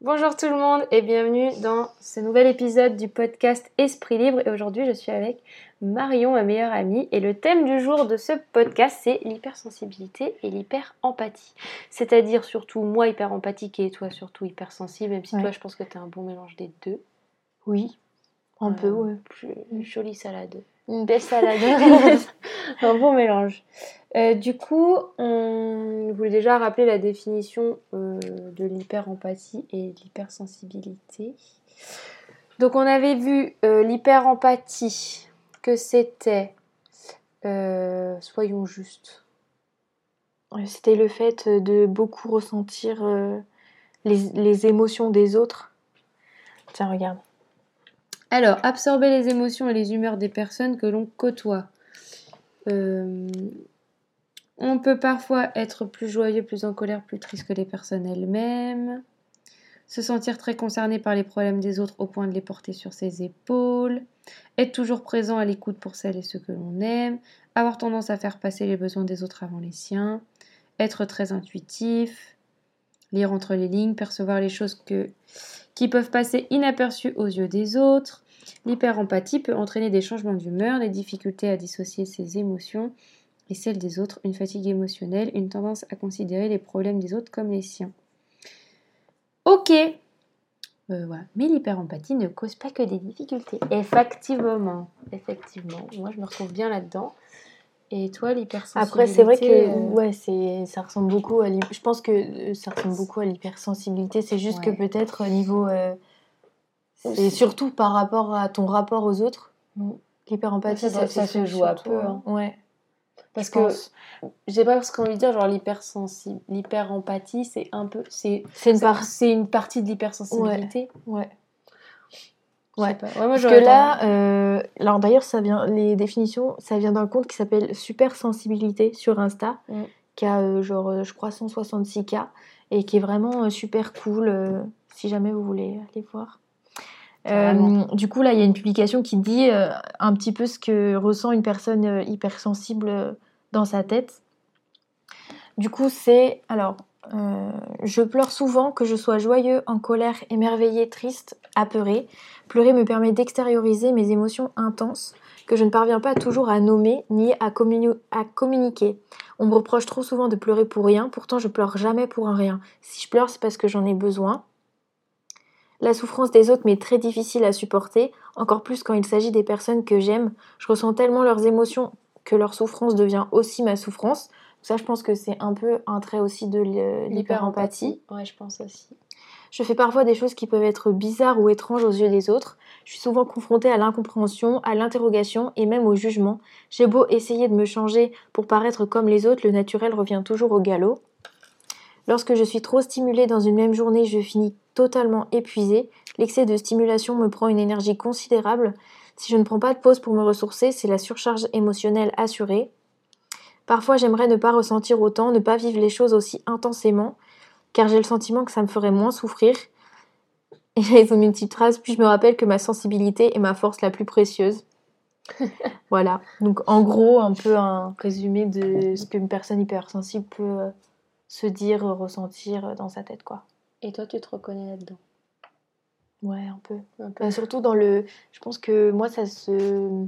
Bonjour tout le monde et bienvenue dans ce nouvel épisode du podcast Esprit Libre. Et aujourd'hui, je suis avec Marion, ma meilleure amie. Et le thème du jour de ce podcast, c'est l'hypersensibilité et l'hyper-empathie. C'est-à-dire surtout moi hyper empathique et toi surtout hypersensible, même si Ouais. toi, je pense que tu as un bon mélange des deux. Oui, un peu, Euh, ouais. plus- Une jolie salade. Une belle salade. un bon mélange. Euh, du coup, on voulait déjà rappeler la définition euh, de l'hyper-empathie et de l'hypersensibilité. Donc, on avait vu euh, l'hyper-empathie, que c'était, euh, soyons justes, C'était le fait de beaucoup ressentir euh, les, les émotions des autres. Tiens, regarde. Alors, absorber les émotions et les humeurs des personnes que l'on côtoie. Euh, on peut parfois être plus joyeux, plus en colère, plus triste que les personnes elles-mêmes. Se sentir très concerné par les problèmes des autres au point de les porter sur ses épaules. Être toujours présent à l'écoute pour celles et ceux que l'on aime. Avoir tendance à faire passer les besoins des autres avant les siens. Être très intuitif. Lire entre les lignes, percevoir les choses qui peuvent passer inaperçues aux yeux des autres. L'hyper-empathie peut entraîner des changements d'humeur, des difficultés à dissocier ses émotions et celles des autres, une fatigue émotionnelle, une tendance à considérer les problèmes des autres comme les siens. Ok. Euh, voilà. Mais l'hyper-empathie ne cause pas que des difficultés. Effectivement. Effectivement. Moi, je me retrouve bien là-dedans. Et toi, l'hypersensibilité Après, c'est vrai que euh, ouais, c'est, ça ressemble beaucoup à Je pense que euh, ça ressemble beaucoup à l'hypersensibilité. C'est juste Ouais. que peut-être au niveau. euh, et surtout par rapport à ton rapport aux autres. L'hyperempathie, Ouais, ça- ça se joue à peu, hein. Ouais. Parce je que j'ai pas ce qu'on de dire, genre l'hypersensible, l'hyper-empathie, c'est un peu, c'est une c'est une partie de l'hypersensibilité. Ouais. Ouais. pas. Ouais, moi, Parce que là, euh, alors d'ailleurs, ça vient, les définitions, ça vient d'un compte qui s'appelle Super Sensibilité sur Insta, Mm. qui a euh, genre, euh, je crois, 166K et qui est vraiment euh, super cool. euh, si jamais vous voulez aller voir. Euh, du coup, là, il y a une publication qui dit euh, un petit peu ce que ressent une personne euh, hypersensible dans sa tête. Du coup, c'est alors, je pleure souvent, que je sois joyeux, en colère, émerveillé, triste, apeuré. Pleurer me permet d'extérioriser mes émotions intenses que je ne parviens pas toujours à nommer ni à, à communiquer. On me reproche trop souvent de pleurer pour rien, pourtant je pleure jamais pour un rien. Si je pleure, c'est parce que j'en ai besoin. La souffrance des autres m'est très difficile à supporter, encore plus quand il s'agit des personnes que j'aime. Je ressens tellement leurs émotions que leur souffrance devient aussi ma souffrance. Ça, je pense que c'est un peu un trait aussi de l'hy- l'hyperempathie. Ouais, je pense aussi. Je fais parfois des choses qui peuvent être bizarres ou étranges aux yeux des autres. Je suis souvent confrontée à l'incompréhension, à l'interrogation et même au jugement. J'ai beau essayer de me changer pour paraître comme les autres, le naturel revient toujours au galop. Lorsque je suis trop stimulée dans une même journée, je finis totalement épuisée. L'excès de stimulation me prend une énergie considérable. Si je ne prends pas de pause pour me ressourcer, c'est la surcharge émotionnelle assurée. Parfois, j'aimerais ne pas ressentir autant, ne pas vivre les choses aussi intensément, car j'ai le sentiment que ça me ferait moins souffrir. Et là, ils ont mis une petite phrase, puis je me rappelle que ma sensibilité est ma force la plus précieuse. voilà. Donc, en gros, un peu un résumé de ce qu'une personne hypersensible peut euh, se dire, ressentir euh, dans sa tête, quoi. Et toi, tu te reconnais là-dedans? Ouais, un peu. un peu Bah, surtout dans le. Je pense que moi, ça se.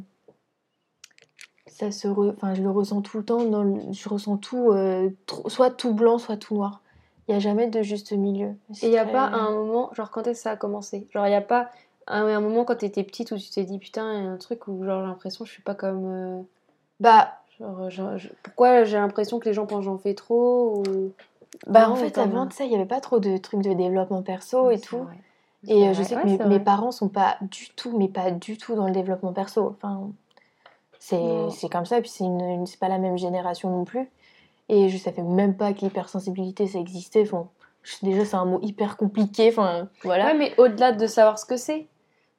Ça se. re- Enfin, je le ressens tout le temps. Dans le- Je ressens tout, euh, soit tout blanc, soit tout noir. Il n'y a jamais de juste milieu. Et il n'y a pas un moment, genre quand est-ce que ça a commencé? Genre il n'y a pas un, un moment quand tu étais petite où tu t'es dit putain, il y a un truc où genre j'ai l'impression que je suis pas comme. euh, Bah, genre, genre, je- pourquoi j'ai l'impression que les gens pensent que j'en fais trop ou... bah en fait, avant, tu sais, il n'y avait pas trop de trucs de développement perso et tout. vrai. Et euh, je sais Ouais, que mes, mes vrai. parents sont pas du tout, mais pas du tout dans le développement perso. Enfin, c'est comme ça, puis c'est une, une- pas la même génération non plus. Et je savais même pas que l'hypersensibilité ça existait. Enfin, déjà, c'est un mot hyper compliqué. Enfin, voilà. Ouais, mais au-delà de savoir ce que c'est,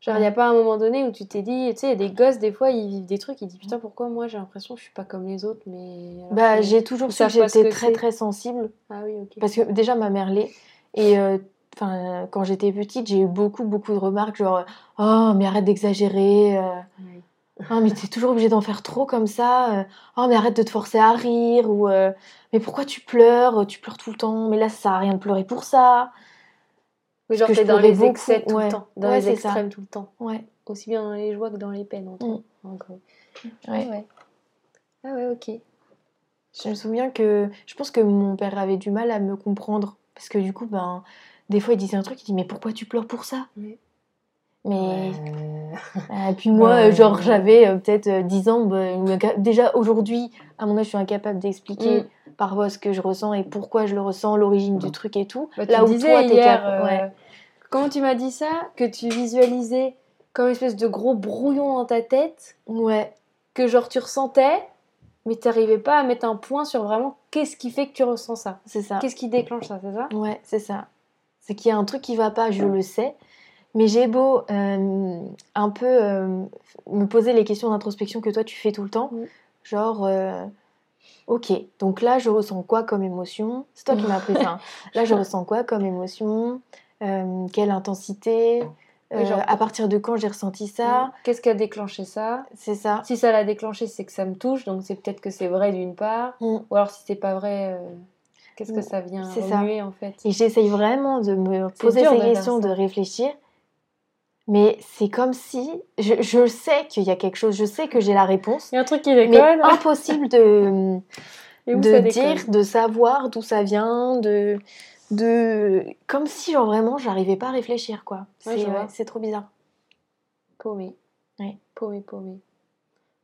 genre il n'y a pas un moment donné où tu t'es dit, tu sais, il y a des gosses, des fois ils vivent des trucs, ils disent putain, pourquoi moi j'ai l'impression que je suis pas comme les autres, mais. Bah, que- j'ai toujours su que j'étais très très sensible. Ah oui, ok. Parce que déjà, ma mère l'est. Et euh, quand j'étais petite, j'ai eu beaucoup beaucoup de remarques genre Oh, mais arrête d'exagérer. euh, Oui. Oh, mais t'es toujours obligé d'en faire trop comme ça. euh, Oh, mais arrête de te forcer à rire. Ou euh, Mais pourquoi tu pleures Tu pleures tout le temps? Mais là, ça sert à rien de pleurer pour ça. Oui, genre t'es dans les beaucoup, excès tout ouais. le temps, dans Ouais, les c'est ça. extrêmes tout le temps. Ouais. Aussi bien dans les joies que dans les peines, en, Mm. en gros. Ouais. Ah ouais. Ah ouais, ok. Je me souviens que je pense que mon père avait du mal à me comprendre parce que du coup, ben, des fois il disait un truc, il dit mais pourquoi tu pleures pour ça? Oui. Mais Euh, et puis moi, euh, genre j'avais euh, peut-être euh, 10 ans, ben, déjà aujourd'hui, à mon âge, je suis incapable d'expliquer Mm. parfois ce que je ressens et pourquoi je le ressens, l'origine du truc et tout. Bah, Là où disais toi, t'es cap- euh, ouais. tu m'as dit ça Que tu visualisais comme une espèce de gros brouillon dans ta tête, Ouais, que genre tu ressentais, mais t'arrivais pas à mettre un point sur vraiment qu'est-ce qui fait que tu ressens ça c'est ça. Qu'est-ce qui déclenche ça, c'est ça? Ouais, c'est ça. C'est qu'il y a un truc qui va pas, je le sais. Mais j'ai beau euh, un peu euh, me poser les questions d'introspection que toi tu fais tout le temps. Genre, euh, ok, donc là je ressens quoi comme émotion? C'est toi qui m'as appris ça. hein. Là je ressens quoi comme émotion? Euh, Quelle intensité? Oui, Euh, genre- À partir de quand j'ai ressenti ça? Qu'est-ce qui a déclenché ça? C'est ça. Si ça l'a déclenché, c'est que ça me touche, donc c'est peut-être que c'est vrai d'une part. Mm. Ou alors si c'est pas vrai, euh, qu'est-ce que Mm. ça vient C'est ça. remuer en fait? Et j'essaye vraiment de me poser ces questions, de réfléchir. Mais c'est comme si je, je sais qu'il y a quelque chose, je sais que j'ai la réponse, Il y a un truc qui mais déconne. impossible de, de dire, de savoir d'où ça vient, de, de comme si genre vraiment j'arrivais pas à réfléchir quoi. Ouais, C'est je ouais, vois. c'est trop bizarre. Paumé. Ouais. Paumé, paumé.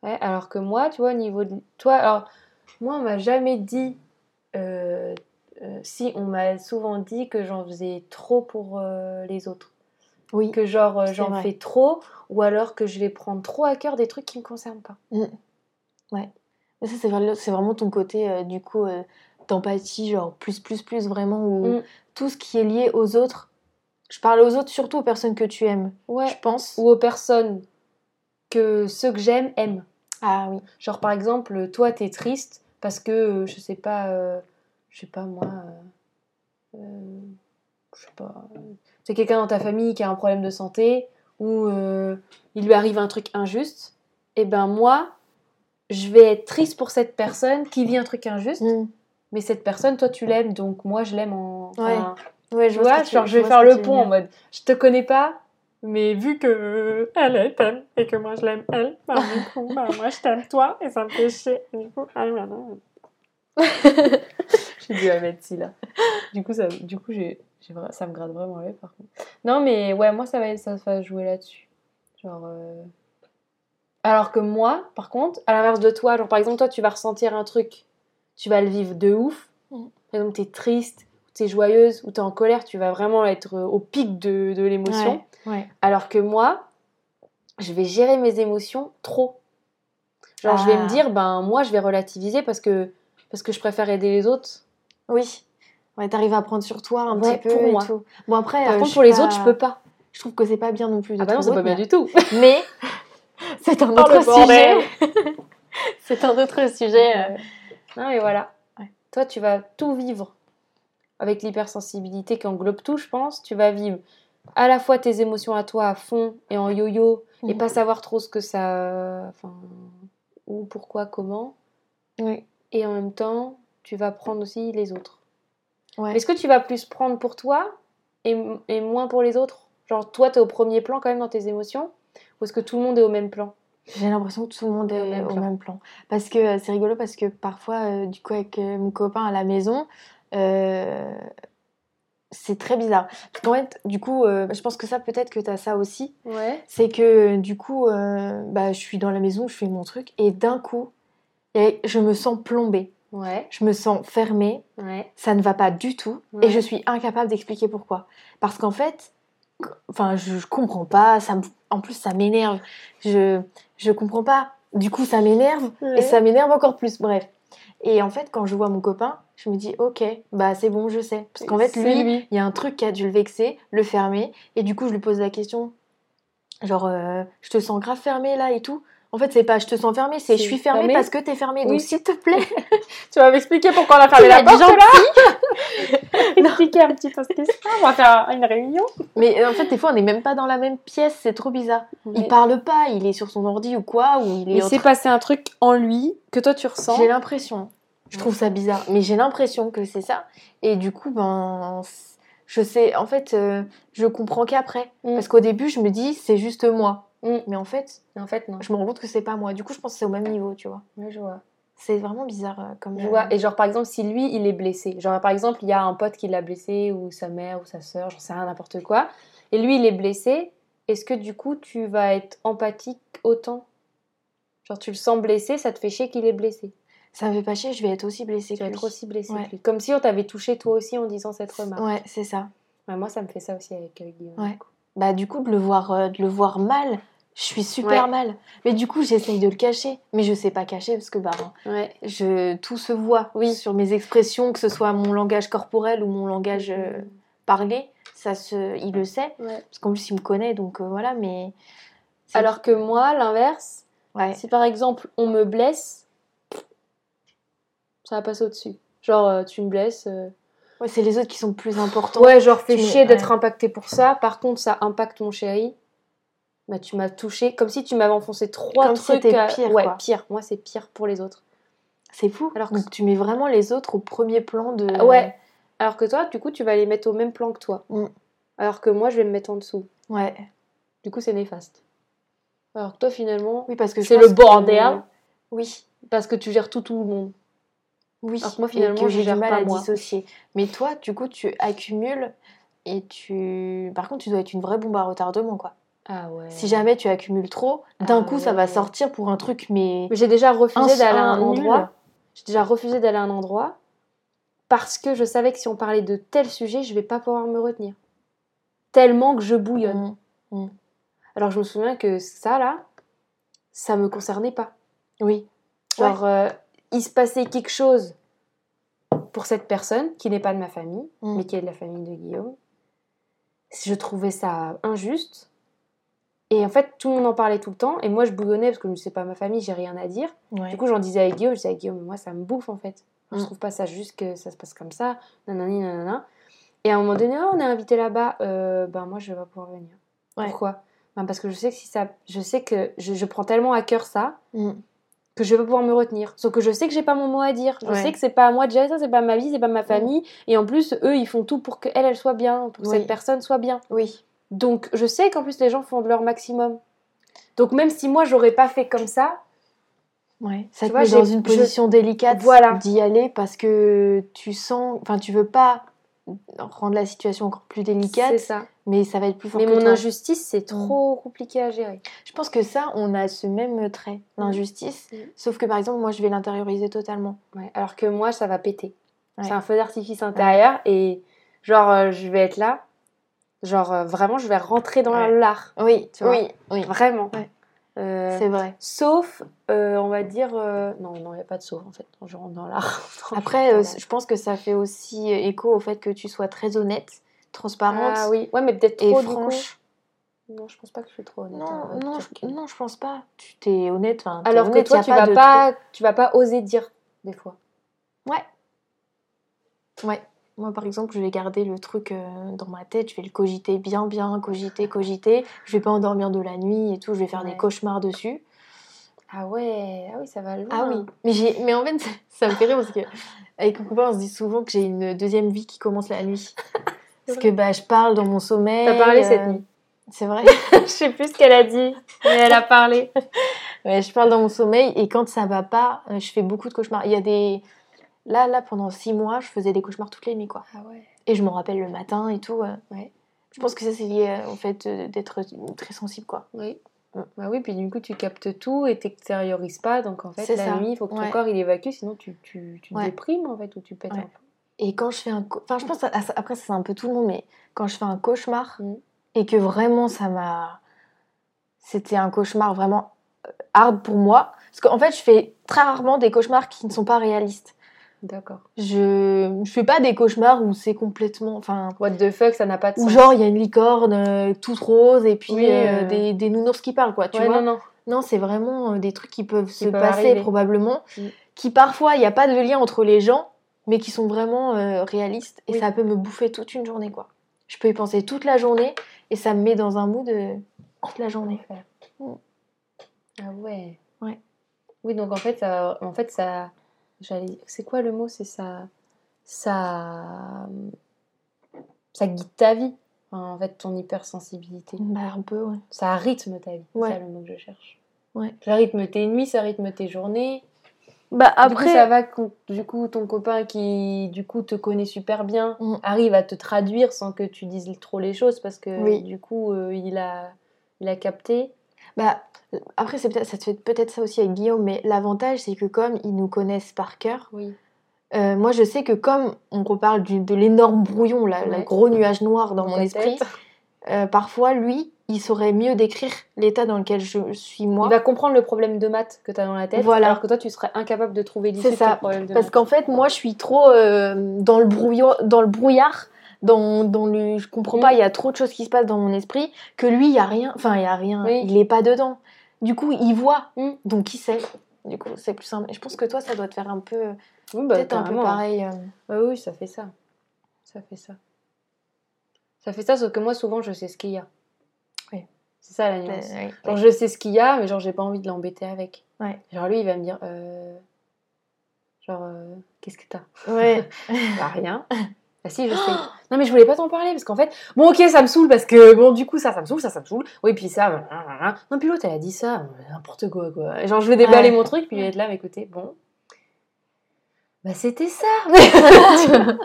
Ouais, alors que moi, tu vois, au niveau de. Toi, alors, moi, on m'a jamais dit. euh, euh, si, on m'a souvent dit que j'en faisais trop pour euh, les autres. Oui. Que genre, euh, j'en fais trop, ou alors que je vais prendre trop à cœur des trucs qui me concernent pas. Mais ça c'est vraiment, ton côté euh, du coup euh, d'empathie genre plus plus plus vraiment où Mm. tout ce qui est lié aux autres. Je parle aux autres surtout aux personnes que tu aimes, Ouais. je pense. Ou aux personnes que ceux que j'aime aiment. Ah oui. Genre, par exemple, toi, t'es triste parce que, euh, je sais pas, je sais pas moi, je sais pas, c'est quelqu'un dans ta famille qui a un problème de santé ou euh, il lui arrive un truc injuste, et ben moi, je vais être triste pour cette personne qui vit un truc injuste, Mm. mais cette personne, toi, tu l'aimes, donc moi, je l'aime en. enfin, Ouais, Tu je vois, tu- genre, je vais faire le pont en mode, je te connais pas, mais vu que elle elle t'aime et que moi je l'aime elle, bah, du coup, bah, moi je t'aime toi et ça me fait chier. Et du coup, ah, voilà. j'ai dû la mettre ci là. Du coup, ça, du coup, j'ai, ça me gratte vraiment l'œil par contre. Non, mais ouais, moi ça va, ça va jouer là-dessus. Genre. euh, Alors que moi, par contre, à l'inverse de toi, genre par exemple, toi tu vas ressentir un truc, tu vas le vivre de ouf. Mm. Par exemple, t'es triste, ou t'es joyeuse, ou t'es en colère, tu vas vraiment être euh, au pic de, de l'émotion. Ouais, ouais. Alors que moi, je vais gérer mes émotions trop. Genre, je vais Ah. me dire, ben moi, je vais relativiser parce que, parce que je préfère aider les autres. Oui. Ouais, t'arrives à prendre sur toi un Ouais, petit peu pour et moi. tout. Bon après, Par euh, contre, pour les autres, je peux pas. Je trouve que c'est pas bien non plus. de Ah bah non, c'est pas bien du tout. Mais c'est un Oh, autre sujet. c'est un autre sujet. Non, mais voilà. Ouais. Toi, tu vas tout vivre avec l'hypersensibilité qui englobe tout, je pense. Tu vas vivre à la fois tes émotions à toi à fond et en yo-yo et Mhm. pas savoir trop ce que ça. Enfin. Où, pourquoi, comment. Oui. Et en même temps, tu vas prendre aussi les autres. Ouais. Est-ce que tu vas plus prendre pour toi et, et moins pour les autres? Genre, toi, t'es au premier plan quand même dans tes émotions Ou est-ce que tout le monde est au même plan? J'ai l'impression que tout le monde est Au au même même, plan. Parce que euh, c'est rigolo parce que parfois, euh, du coup, avec euh, mon copain à la maison, euh, c'est très bizarre. Parce qu'en fait, du coup, je pense que ça, peut-être que tu as ça aussi. Ouais. C'est que du coup, bah, je suis dans la maison, je fais mon truc, et d'un coup, et je me sens plombée. Ouais. Je me sens fermée, Ouais. ça ne va pas du tout, Ouais. et je suis incapable d'expliquer pourquoi. Parce qu'en fait, enfin, je, je comprends pas, ça en plus ça m'énerve, je, je comprends pas. Du coup, ça m'énerve, et ça m'énerve encore plus, bref. Et en fait, quand je vois mon copain, je me dis, ok, bah c'est bon, je sais. Parce qu'en fait, lui, il y a un truc qui a dû le vexer, le fermer, et du coup, je lui pose la question, genre, euh, je te sens grave fermé là et tout. En fait, c'est pas je te sens fermé, c'est je suis fermée fermé. parce que t'es fermé. Donc, Oui. s'il te plaît, Tu vas m'expliquer pourquoi on a fermé la porte là Expliquer un petit peu ce qui se passe. On va faire une réunion. Mais euh, en fait, des fois, on n'est même pas dans la même pièce, c'est trop bizarre. Il parle pas, il est sur son ordi ou quoi, ou il est. Il en s'est train- passé un truc en lui que toi tu ressens. J'ai l'impression. Je trouve ça bizarre, mais j'ai l'impression que c'est ça. Et du coup, ben, je sais, en fait, euh, je comprends qu'après. Mm. Parce qu'au début, je me dis, c'est juste moi. Mm. Mais en fait, En fait, non. je me rends compte que c'est pas moi. Du coup, je pense que c'est au même niveau, tu vois. Ouais, je vois. C'est vraiment bizarre euh, comme. Je euh, vois. Et genre, par exemple, si lui, il est blessé. Genre, par exemple, il y a un pote qui l'a blessé, ou sa mère, ou sa soeur, j'en sais rien, n'importe quoi. Et lui, il est blessé. Est-ce que du coup, tu vas être empathique autant? Genre, tu le sens blessé, ça te fait chier qu'il est blessé? Ça me fait pas chier, je vais être aussi blessée Tu vas que être lui. aussi blessé Ouais. que lui. Comme si on t'avait touché toi aussi en disant cette remarque. Ouais, c'est ça. Ouais, moi, ça me fait ça aussi avec euh, Guillaume. Ouais. Bah du coup de le voir euh, de le voir mal, je suis super Ouais. mal. Mais du coup j'essaye de le cacher, mais je sais pas cacher parce que bah Ouais. je tout se voit Oui. sur mes expressions, que ce soit mon langage corporel ou mon langage euh, parlé, ça se il le sait Ouais. parce qu'en plus il me connaît donc euh, voilà mais Alors que moi, l'inverse, si par exemple on me blesse, ça va passer au-dessus. Genre, euh, tu me blesses. Euh, Ouais, c'est les autres qui sont plus importants. Ouais, genre, fais chier d'être ouais. impacté pour ça. Par contre, ça impacte mon chéri. Bah, tu m'as touché comme si tu m'avais enfoncé trois Comme si trucs. c'était à- pire, Ouais, quoi. pire. Moi, c'est pire pour les autres. C'est fou. Alors que- donc tu mets vraiment les autres au premier plan de Ouais. Alors que toi, du coup, tu vas les mettre au même plan que toi. Mm. Alors que moi, je vais me mettre en dessous. Ouais. Du coup, c'est néfaste. Alors que toi, finalement, Oui parce que c'est le que- bordel Oui. parce que tu gères tout, tout le monde. Oui, Alors que moi, finalement, j'ai du mal à moi. dissocier. Mais toi, du coup, tu accumules et tu. Par contre, tu dois être une vraie bombe à retardement, quoi. Ah ouais. Si jamais tu accumules trop, d'un Ah coup, ça va sortir pour un truc, mais. Mais j'ai déjà refusé d'aller à un endroit. J'ai déjà refusé d'aller à un endroit parce que je savais que si on parlait de tel sujet, je vais pas pouvoir me retenir. Tellement que je bouillonne. Mm. Alors je me souviens que ça là, ça me concernait pas. Oui. Genre euh, il se passait quelque chose pour cette personne qui n'est pas de ma famille, Mm. mais qui est de la famille de Guillaume. Je trouvais ça injuste. Et en fait, tout le monde en parlait tout le temps. Et moi, je bouillonnais parce que je ne sais pas ma famille, j'ai rien à dire. Ouais. Du coup, j'en disais à Guillaume, je disais à Guillaume, moi, ça me bouffe en fait. Je Mm. trouve pas ça juste que ça se passe comme ça, nanani, nanana. Et à un moment donné, oh, on est invité là-bas, euh, ben moi, je vais pas pouvoir venir. Ouais. Pourquoi? Ben, Parce que je sais que si ça, je sais que je, je prends tellement à cœur ça Mm. Que je vais pas pouvoir me retenir. Sauf que je sais que j'ai pas mon mot à dire. Je Ouais. sais que c'est pas à moi de gérer ça, c'est pas ma vie, c'est pas ma famille. Et en plus, eux, ils font tout pour que elle, elle soit bien, pour que Oui. cette personne soit bien. Oui. Donc, je sais qu'en plus, les gens font de leur maximum. Donc, même si moi, j'aurais pas fait comme ça, Ouais. Ça te vois, met j'ai- dans une je- position délicate Voilà. d'y aller parce que tu sens. Enfin, tu veux pas rendre la situation encore plus c'est délicate, ça. mais ça va être plus fort Mais que mon toi. injustice, c'est trop compliqué à gérer. Je pense que ça, on a ce même trait, l'injustice. Mm. Sauf que par exemple, moi, je vais l'intérioriser totalement. Ouais, alors que moi, ça va péter. Ouais. C'est un feu d'artifice intérieur et genre, euh, je vais être là. Genre, euh, vraiment, je vais rentrer dans l'art. Oui, Tu vois? oui, oui. Vraiment. Ouais. Euh, C'est vrai. sauf, euh, on va dire. euh, Non, non, il n'y a pas de sauf en fait. Je rentre dans l'art. Après, euh, je pense que ça fait aussi écho au fait que tu sois très honnête, transparente Ah oui, ouais, mais peut-être et trop coup. franche. Non, je pense pas que je suis trop honnête. Non, hein, non, je, non, je pense pas. Tu t'es honnête. t'es Alors que toi, tu vas, pas, tu vas pas oser dire des fois. truc- Ouais. Moi, par exemple, je vais garder le truc euh, dans ma tête. Je vais le cogiter bien, bien, cogiter, cogiter. Je vais pas endormir de la nuit et tout. Je vais faire Ouais. des cauchemars dessus. Ah ouais, ah oui, ça va loin. Ah oui. Mais, j'ai... mais en fait, ça, ça me fait rire parce que avec mon copain, on se dit souvent que j'ai une deuxième vie qui commence la nuit. Parce que bah, je parle dans mon sommeil. T'as parlé cette euh, nuit. C'est vrai. je sais plus ce qu'elle a dit, mais elle a parlé. Ouais, je parle dans mon sommeil et quand ça va pas, euh, je fais beaucoup de cauchemars. Il y a des. Là, là, pendant six mois, je faisais des cauchemars toutes les nuits, quoi. Ah ouais. Et je m'en rappelle le matin et tout. euh. Ouais. Je pense que ça, c'est lié euh, au fait euh, d'être très sensible, quoi. Oui. Mm. Bah oui, puis du coup, tu captes tout et t'extériorises pas. Donc en fait, la ça. nuit, il faut que ton Ouais. corps il évacue, sinon tu, tu, tu déprimes en fait ou tu pètes un peu. Et quand je fais un. Enfin, je pense, à- après, ça, c'est un peu tout le monde, mais quand je fais un cauchemar Mm. et que vraiment ça m'a. C'était un cauchemar vraiment hard pour moi. Parce qu'en fait, je fais très rarement des cauchemars qui ne sont pas réalistes. D'accord. Je, je fais pas des cauchemars où c'est complètement. Enfin, What the fuck, ça n'a pas de Ou sens. genre, il y a une licorne euh, toute rose et puis Oui, euh, euh. des, des nounours qui parlent, quoi, tu Ouais, vois. non, non. Non, c'est vraiment euh, des trucs qui peuvent se peuvent passer arriver. probablement, Mm. qui parfois, il n'y a pas de lien entre les gens, mais qui sont vraiment euh, réalistes et Oui. ça peut me bouffer toute une journée, quoi. Je peux y penser toute la journée et ça me met dans un mood toute la journée. Mm. Ah ouais. Ouais. Oui, donc en fait, ça, en fait, ça, c'est quoi le mot C'est ça, ça, ça guide ta vie. Enfin, en fait, ton hypersensibilité. Bah, un peu, ouais. Ça rythme ta vie. Ouais. C'est le mot que je cherche. Ouais. Ça rythme tes nuits, ça rythme tes journées. Bah, Après, ça va quand du coup ton copain qui du coup te connaît super bien Mm. arrive à te traduire sans que tu dises trop les choses parce que Oui. du coup euh, il a il a capté. Bah, après c'est peut-être, ça te fait peut-être ça aussi avec Guillaume, mais l'avantage, c'est que comme ils nous connaissent par cœur, Oui. euh, moi, je sais que comme on reparle du- de l'énorme brouillon, là, le gros nuage noir dans Dans mon esprit, euh, parfois, lui, il saurait mieux décrire l'état dans lequel je suis moi. Il va comprendre le problème de maths que tu as dans la tête Voilà. alors que toi tu serais incapable de trouver l'issue C'est de ça. ton problème de Parce qu'en fait, moi, je suis trop euh, dans, le brouillon, dans le brouillard, dans, dans le... Je comprends Mm. pas, il y a trop de choses qui se passent dans mon esprit, que lui, il y a rien. Enfin, il y a rien. Oui. Il est pas dedans. Du coup, il voit. Mm. Donc, il sait. Du coup, c'est plus simple. Et je pense que toi, ça doit te faire un peu... Oui, bah, Peut-être un peu pareil. euh. Ouais, oui, ça fait ça. Ça fait ça. Ça fait ça, sauf que moi, souvent, je sais ce qu'il y a. Oui. C'est ça la nuance. Ouais, Genre, je sais ce qu'il y a, mais genre, j'ai pas envie de l'embêter avec. Genre, lui, il va me dire, euh... genre, euh, qu'est-ce que t'as? Ouais. Bah, rien. Ah si, je sais. Non, mais je voulais pas t'en parler, parce qu'en fait, bon, ok, ça me saoule, parce que, bon, du coup, ça, ça me saule, ça, ça me saule. Oui, puis ça, non, puis l'autre, elle a dit ça, n'importe quoi, quoi. Genre, je vais déballer Ouais. mon truc, puis il va être là mes côtés, bon. Bah, c'était ça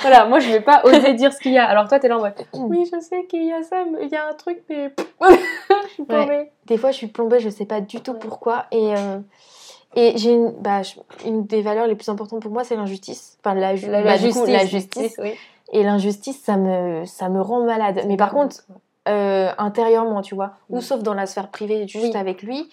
Voilà, moi, je vais pas oser dire ce qu'il y a. Alors, toi, t'es là en mode, oui, je sais qu'il y a ça, mais il y a un truc, mais. je suis paumée. Des fois, je suis plombée, je sais pas du tout pourquoi. Et, euh, et j'ai une, bah, une des valeurs les plus importantes pour moi, c'est l'injustice. Enfin, la, ju- La, bah, la coup, justice, la justice. oui. Et l'injustice, ça me, ça me rend malade. Mais par contre, euh, intérieurement, tu vois, ou sauf dans la sphère privée, juste Oui. avec lui,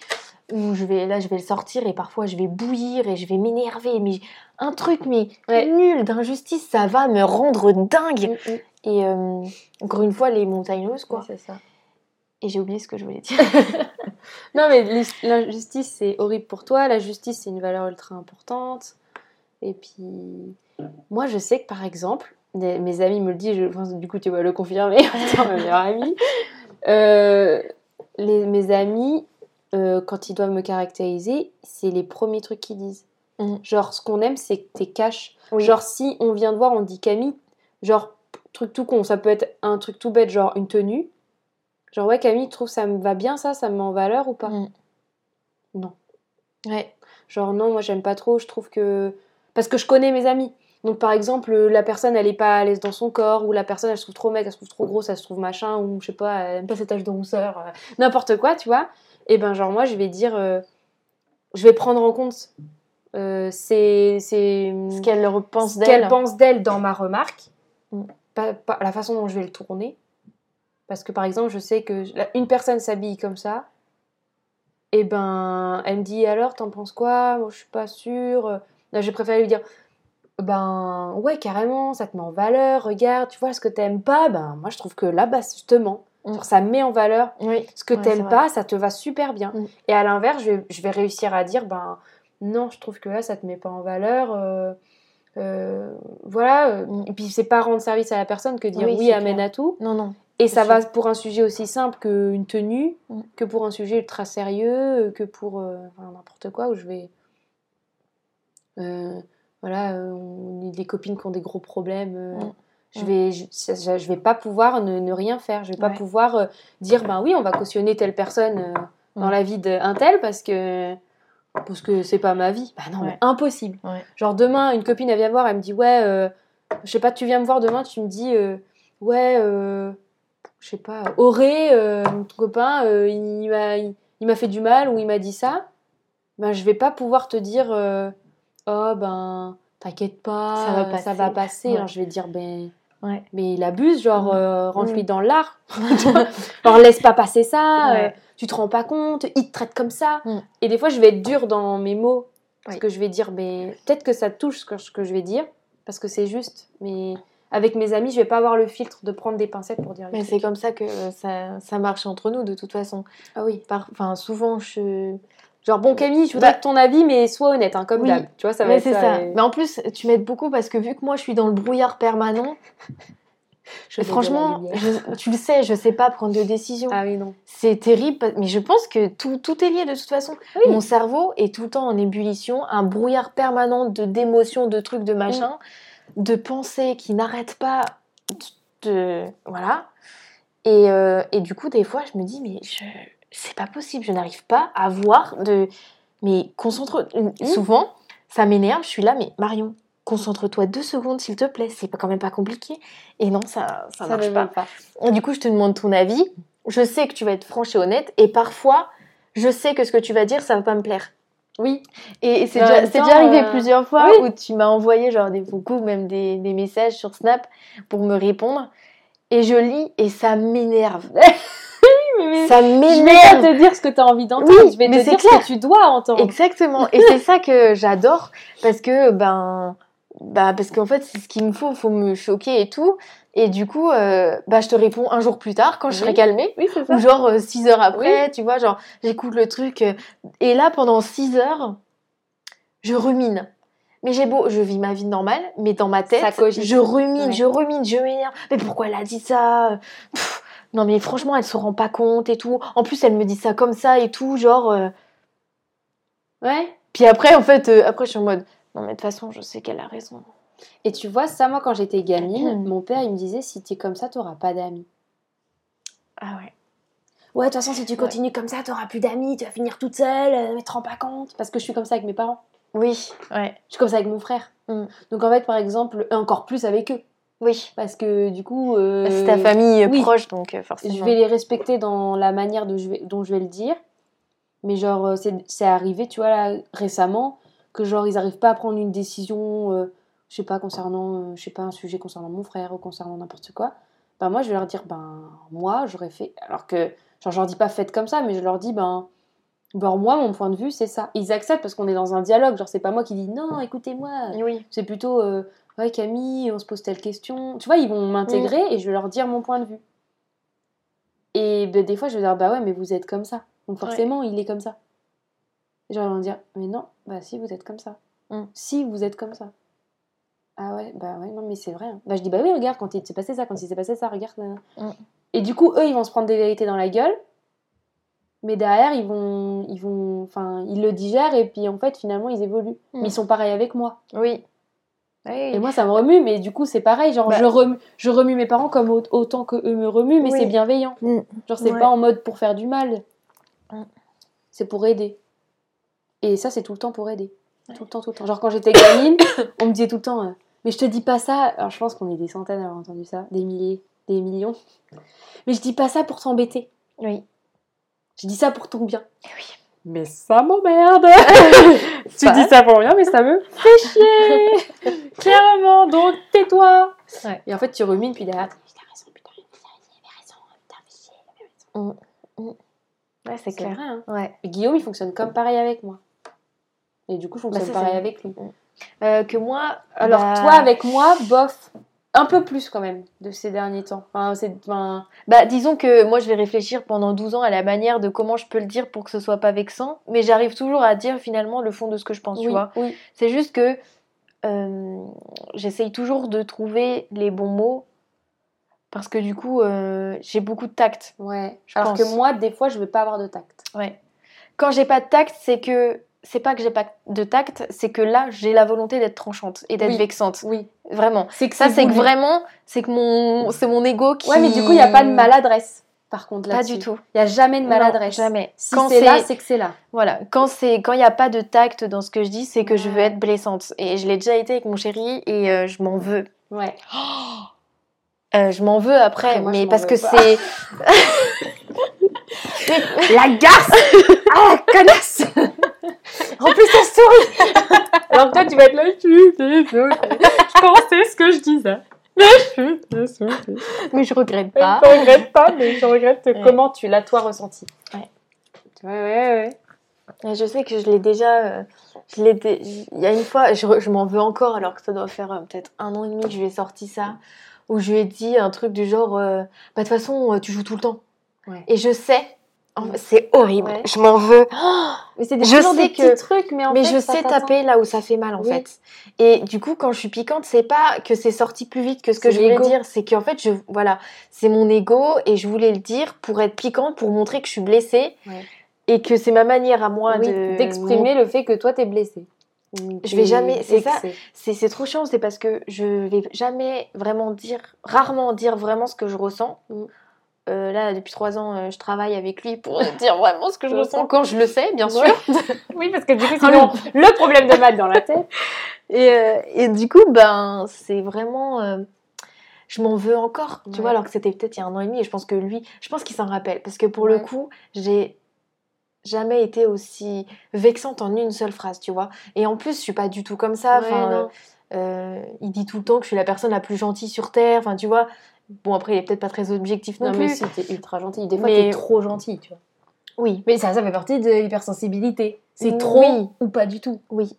où je vais, là, je vais le sortir et parfois je vais bouillir et je vais m'énerver. Mais un truc, mais Ouais. nul d'injustice, ça va me rendre dingue. Mm, mm. Et euh, encore une fois, les montagnes russes, quoi. C'est ça. Et j'ai oublié ce que je voulais dire. Non, mais l'injustice, c'est horrible pour toi. La justice, c'est une valeur ultra importante. Et puis, moi, je sais que par exemple, mes amis me le disent, je pense, du coup, tu vas le confirmer, ma meilleure amie. Euh, les, mes amis, euh, quand ils doivent me caractériser, c'est les premiers trucs qu'ils disent. Mhm. Genre, ce qu'on aime, c'est que t'es cash. Oui. Genre, si on vient de voir, on dit Camille, genre, truc tout con, ça peut être un truc tout bête, genre une tenue. Genre, ouais, Camille, tu trouves ça me va bien ça, ça me met en valeur ou pas? Mm. Non. Ouais. Genre, non, moi, j'aime pas trop, je trouve que. Parce que je connais mes amis. Donc, par exemple, euh, la personne, elle est pas à l'aise dans son corps, ou la personne, elle se trouve trop mec, elle se trouve trop grosse, elle se trouve machin, ou je sais pas, elle aime pas cet âge de rousseur, euh, n'importe quoi, tu vois. Et ben, genre, moi, je vais dire. euh, je vais prendre en compte. euh, c'est. c'est Ce qu'elle pense d'elle. qu'elle pense d'elle dans ma remarque, Mm. pas, pas- la façon dont je vais le tourner. Parce que par exemple, je sais que une personne s'habille comme ça, et ben, elle me dit alors, t'en penses quoi? Moi, je suis pas sûre. Là, j'ai préféré lui dire ben ouais, carrément, ça te met en valeur. Regarde, tu vois ce que t'aimes pas? Ben moi, je trouve que là, bah, justement, Mm. ça met en valeur Oui. ce que Ouais, t'aimes pas, ça te va super bien. Mm. Et à l'inverse, je vais, je vais réussir à dire, ben non, je trouve que là, ça te met pas en valeur. euh, euh, voilà. Mm. Et puis, c'est pas rendre service à la personne que dire Oui, amène clair. à tout. Non, non. Et ça va pour un sujet aussi simple qu'une tenue, Mm. que pour un sujet ultra sérieux, que pour euh, enfin, n'importe quoi, où je vais. euh, voilà, euh, on est des copines qui ont des gros problèmes. Mm. Je Mm. vais, je, ça- je vais pas pouvoir ne, ne rien faire. Je vais pas Ouais. pouvoir dire, ben oui, on va cautionner telle personne dans la vie d'un tel parce que parce que c'est pas ma vie. Bah non, Ouais. mais impossible. Ouais. Genre demain, une copine elle vient me voir, elle me dit ouais, euh, je sais pas, tu viens me voir demain, tu me dis euh, ouais, euh, je sais pas, Auré, euh, ton copain, euh, il m'a il, il m'a fait du mal ou il m'a dit ça. Ben je vais pas pouvoir te dire euh, oh ben t'inquiète pas, Ça va ça passer. va passer. Ouais. Alors, je vais dire ben Ouais. mais il abuse, genre Mm. euh, range-lui Mm. dans l'art. genre laisse pas passer ça, Ouais. tu te rends pas compte, il te traite comme ça. Mm. Et des fois je vais être dure dans mes mots parce Oui. que je vais dire mais peut-être que ça touche ce que je vais dire parce que c'est juste mais avec mes amis, je vais pas avoir le filtre de prendre des pincettes pour dire les Mais c'est comme ça que ça, ça marche entre nous, de toute façon. Ah oui. Enfin, souvent, je. Genre bon Camille, je voudrais Bah- ton avis mais sois honnête hein, comme Oui. d'hab. Tu vois ça va Mais c'est ça. ça. et- Mais en plus, tu m'aides beaucoup parce que vu que moi, je suis dans le brouillard permanent, je franchement, je- tu le sais, je sais pas prendre de décision. Ah oui non. C'est terrible, mais je pense que tout, tout est lié de toute façon. Oui. Mon cerveau est tout le temps en ébullition, un brouillard permanent de d'émotions, de trucs, de machins, de pensées qui n'arrêtent pas de voilà. Et, euh, et du coup, des fois, je me dis, mais je, c'est pas possible, je n'arrive pas à voir de. Mais concentre. Souvent, ça m'énerve, je suis là, mais Marion, concentre-toi deux secondes, s'il te plaît, c'est pas quand même pas compliqué. Et non, ça, ça, Ça marche pas. pas. Et du coup, je te demande ton avis. Je sais que tu vas être franche et honnête, et parfois, je sais que ce que tu vas dire, ça va pas me plaire. Oui. Et c'est déjà, arrivé euh, plusieurs fois oui. où tu m'as envoyé genre des beaucoup, même des, des messages sur Snap pour me répondre. Et je lis et ça m'énerve. ça Je vais m'énerve. pas te dire ce que tu as envie d'entendre, Oui, je vais mais te c'est ce clair. que tu dois entendre. Exactement. Et c'est ça que j'adore parce que ben bah parce qu'en fait c'est ce qu'il me faut, faut me choquer et tout. Et du coup euh, bah je te réponds un jour plus tard quand je serai calmée. Oui, Ou genre 6 heures après, tu vois, genre j'écoute le truc. euh, et là pendant 6 heures, je rumine. Mais j'ai beau, je vis ma vie normale, mais dans ma tête, je rumine, Ouais. je rumine, je m'énerve. Mais pourquoi elle a dit ça Pff, Non mais franchement, elle se rend pas compte et tout. En plus, elle me dit ça comme ça et tout, genre. euh, Ouais. puis après, en fait, euh, après, je suis en mode, non, mais de toute façon, je sais qu'elle a raison. Et tu vois, ça, moi, quand j'étais gamine, mon père, il me disait si t'es comme ça, t'auras pas d'amis. Ah ouais. Ouais, de toute façon, si tu continues comme ça, t'auras plus d'amis, tu vas finir toute seule, euh, mais te rends pas compte. Parce que je suis comme ça avec mes parents. Oui, ouais. Je suis comme ça avec mon frère. Mm. Donc, en fait, par exemple, et encore plus avec eux. Oui. Parce que du coup. euh, C'est ta famille oui. proche, donc euh, forcément. Je vais les respecter dans la manière de je vais- dont je vais le dire. Mais genre, euh, c'est c'est arrivé, tu vois, là, récemment, que genre, ils arrivent pas à prendre une décision, euh, je sais pas, concernant, euh, je sais pas, un sujet concernant mon frère ou concernant n'importe quoi. Ben moi, je vais leur dire, ben, moi, j'aurais fait. Alors que, genre, je leur dis pas faites comme ça, mais je leur dis, ben, ben moi, mon point de vue, c'est ça. Ils acceptent parce qu'on est dans un dialogue. Genre, c'est pas moi qui dis, non, écoutez-moi. Oui. C'est plutôt, euh, ouais, Camille, on se pose telle question. Tu vois, ils vont m'intégrer et je vais leur dire mon point de vue. Et ben, des fois, je vais dire, bah ouais, mais vous êtes comme ça. Donc forcément, il est comme ça. Et genre, ils vont me dire, mais non, bah si, vous êtes comme ça. Mm. Si, vous êtes comme ça. Ah ouais, bah ouais, non, mais c'est vrai. hein. Bah je dis, bah oui, regarde, quand il s'est passé ça, quand il s'est passé ça, regarde. nanana. Mm. Et du coup, eux, ils vont se prendre des vérités dans la gueule. Mais derrière, ils vont, ils vont, enfin, ils le digèrent et puis en fait, finalement, ils évoluent. Mm. Mais ils sont pareils avec moi. Oui. Et moi, ça me remue, mais du coup, c'est pareil. Genre, Bah. je, remue, je remue mes parents comme au- autant que eux me remuent, mais Oui. c'est bienveillant. Mm. Genre, c'est Ouais. pas en mode pour faire du mal. Mm. C'est pour aider. Et ça, c'est tout le temps pour aider. Tout le temps, tout le temps. Genre, quand j'étais gamine, on me disait tout le temps, euh, mais je te dis pas ça. Alors, je pense qu'on est des centaines à avoir entendu ça, des milliers, des millions. Mais je dis pas ça pour t'embêter. Oui. Je dis ça pour ton bien. Oui. Mais ça m'emmerde Tu Pas. dis ça pour rien, mais ça me fait chier Clairement, donc tais-toi Ouais. Et en fait, tu rumines, puis derrière, t'as raison, putain, il avait raison, putain, raison. Ouais, c'est clair. vrai, hein. Ouais. Et Guillaume, il fonctionne comme pareil avec moi. Et du coup, je fonctionne ça, pareil avec lui. Euh, que moi. Alors, bah- toi, avec moi, bof, un peu plus quand même, de ces derniers temps. Enfin, Bah, disons que moi, je vais réfléchir pendant 12 ans à la manière de comment je peux le dire pour que ce soit pas vexant, mais j'arrive toujours à dire finalement le fond de ce que je pense, tu oui, vois. oui. C'est juste que euh, j'essaye toujours de trouver les bons mots parce que du coup, euh, j'ai beaucoup de tact. Ouais. Je Alors pense. que moi, des fois, je vais pas avoir de tact. Ouais. Quand j'ai pas de tact, c'est que c'est pas que j'ai pas de tact, c'est que là, j'ai la volonté d'être tranchante et d'être Oui. vexante. Oui. Vraiment. C'est que Ça, c'est que vraiment, c'est que mon, c'est mon ego qui. Ouais, mais du coup, il n'y a pas de maladresse, par contre, Pas là-dessus. du tout. Il n'y a jamais de Non, maladresse. jamais. Si Quand c'est là, c'est que c'est là. Voilà, quand c'est quand il n'y a pas de tact dans ce que je dis, c'est que je veux être blessante. Et je l'ai déjà été avec mon chéri et euh, je m'en veux. Ouais. Euh, je m'en veux après, Après, moi, je mais parce que pas. c'est. La garce Ah, la connasse En plus, elle sourit Alors toi, tu vas être là, je suis désolée. Je pensais ce que je disais. Mais je suis désolée. mais je regrette Je pas. ne regrette pas, mais je regrette Ouais. comment tu l'as, toi, ressenti. Ouais. Ouais, ouais, ouais. Je sais que je l'ai déjà. euh, je l'ai dé- Il y a une fois, je, re- je m'en veux encore, alors que ça doit faire euh, peut-être un an et demi que je lui ai sorti ça, où je lui ai dit un truc du genre euh, Bah, de toute façon, tu joues tout le temps. Ouais. Et je sais, c'est horrible, Ouais. je m'en veux. Mais c'est des, Je sais des que- petits trucs, mais en mais fait, je sais taper là où ça fait mal en Oui. fait. Et du coup, quand je suis piquante, c'est pas que c'est sorti plus vite que ce que je voulais dire, c'est qu'en fait, je voilà, c'est mon ego et je voulais le dire pour être piquante, pour montrer que je suis blessée Ouais. et que c'est ma manière à moi Oui, de d'exprimer le fait que toi, t'es blessé. Ou Je vais jamais- c'est ça. c'est trop chiant, c'est parce que je vais jamais vraiment dire, rarement dire vraiment ce que je ressens. Mm. Euh, là, depuis trois ans, euh, je travaille avec lui pour dire vraiment ce que je ressens quand je le sais, bien sûr. Oui, parce que du coup, sinon, le problème de maths dans la tête. Et, euh, et du coup, ben, c'est vraiment. je m'en veux encore, tu Ouais. vois, alors que c'était peut-être il y a un an et demi, et je pense que lui, je pense qu'il s'en rappelle. Parce que pour le coup, j'ai jamais été aussi vexante en une seule phrase, tu vois. Et en plus, je suis pas du tout comme ça. Ouais, il dit tout le temps que je suis la personne la plus gentille sur Terre, enfin, tu vois. Bon, après, il est peut-être pas très objectif non, Non, mais si, t'es ultra gentil. Des fois, Mais- t'es trop gentil, tu vois. Oui, Mais ça, ça fait partie de l'hypersensibilité. C'est Oui. trop ou pas du tout. oui.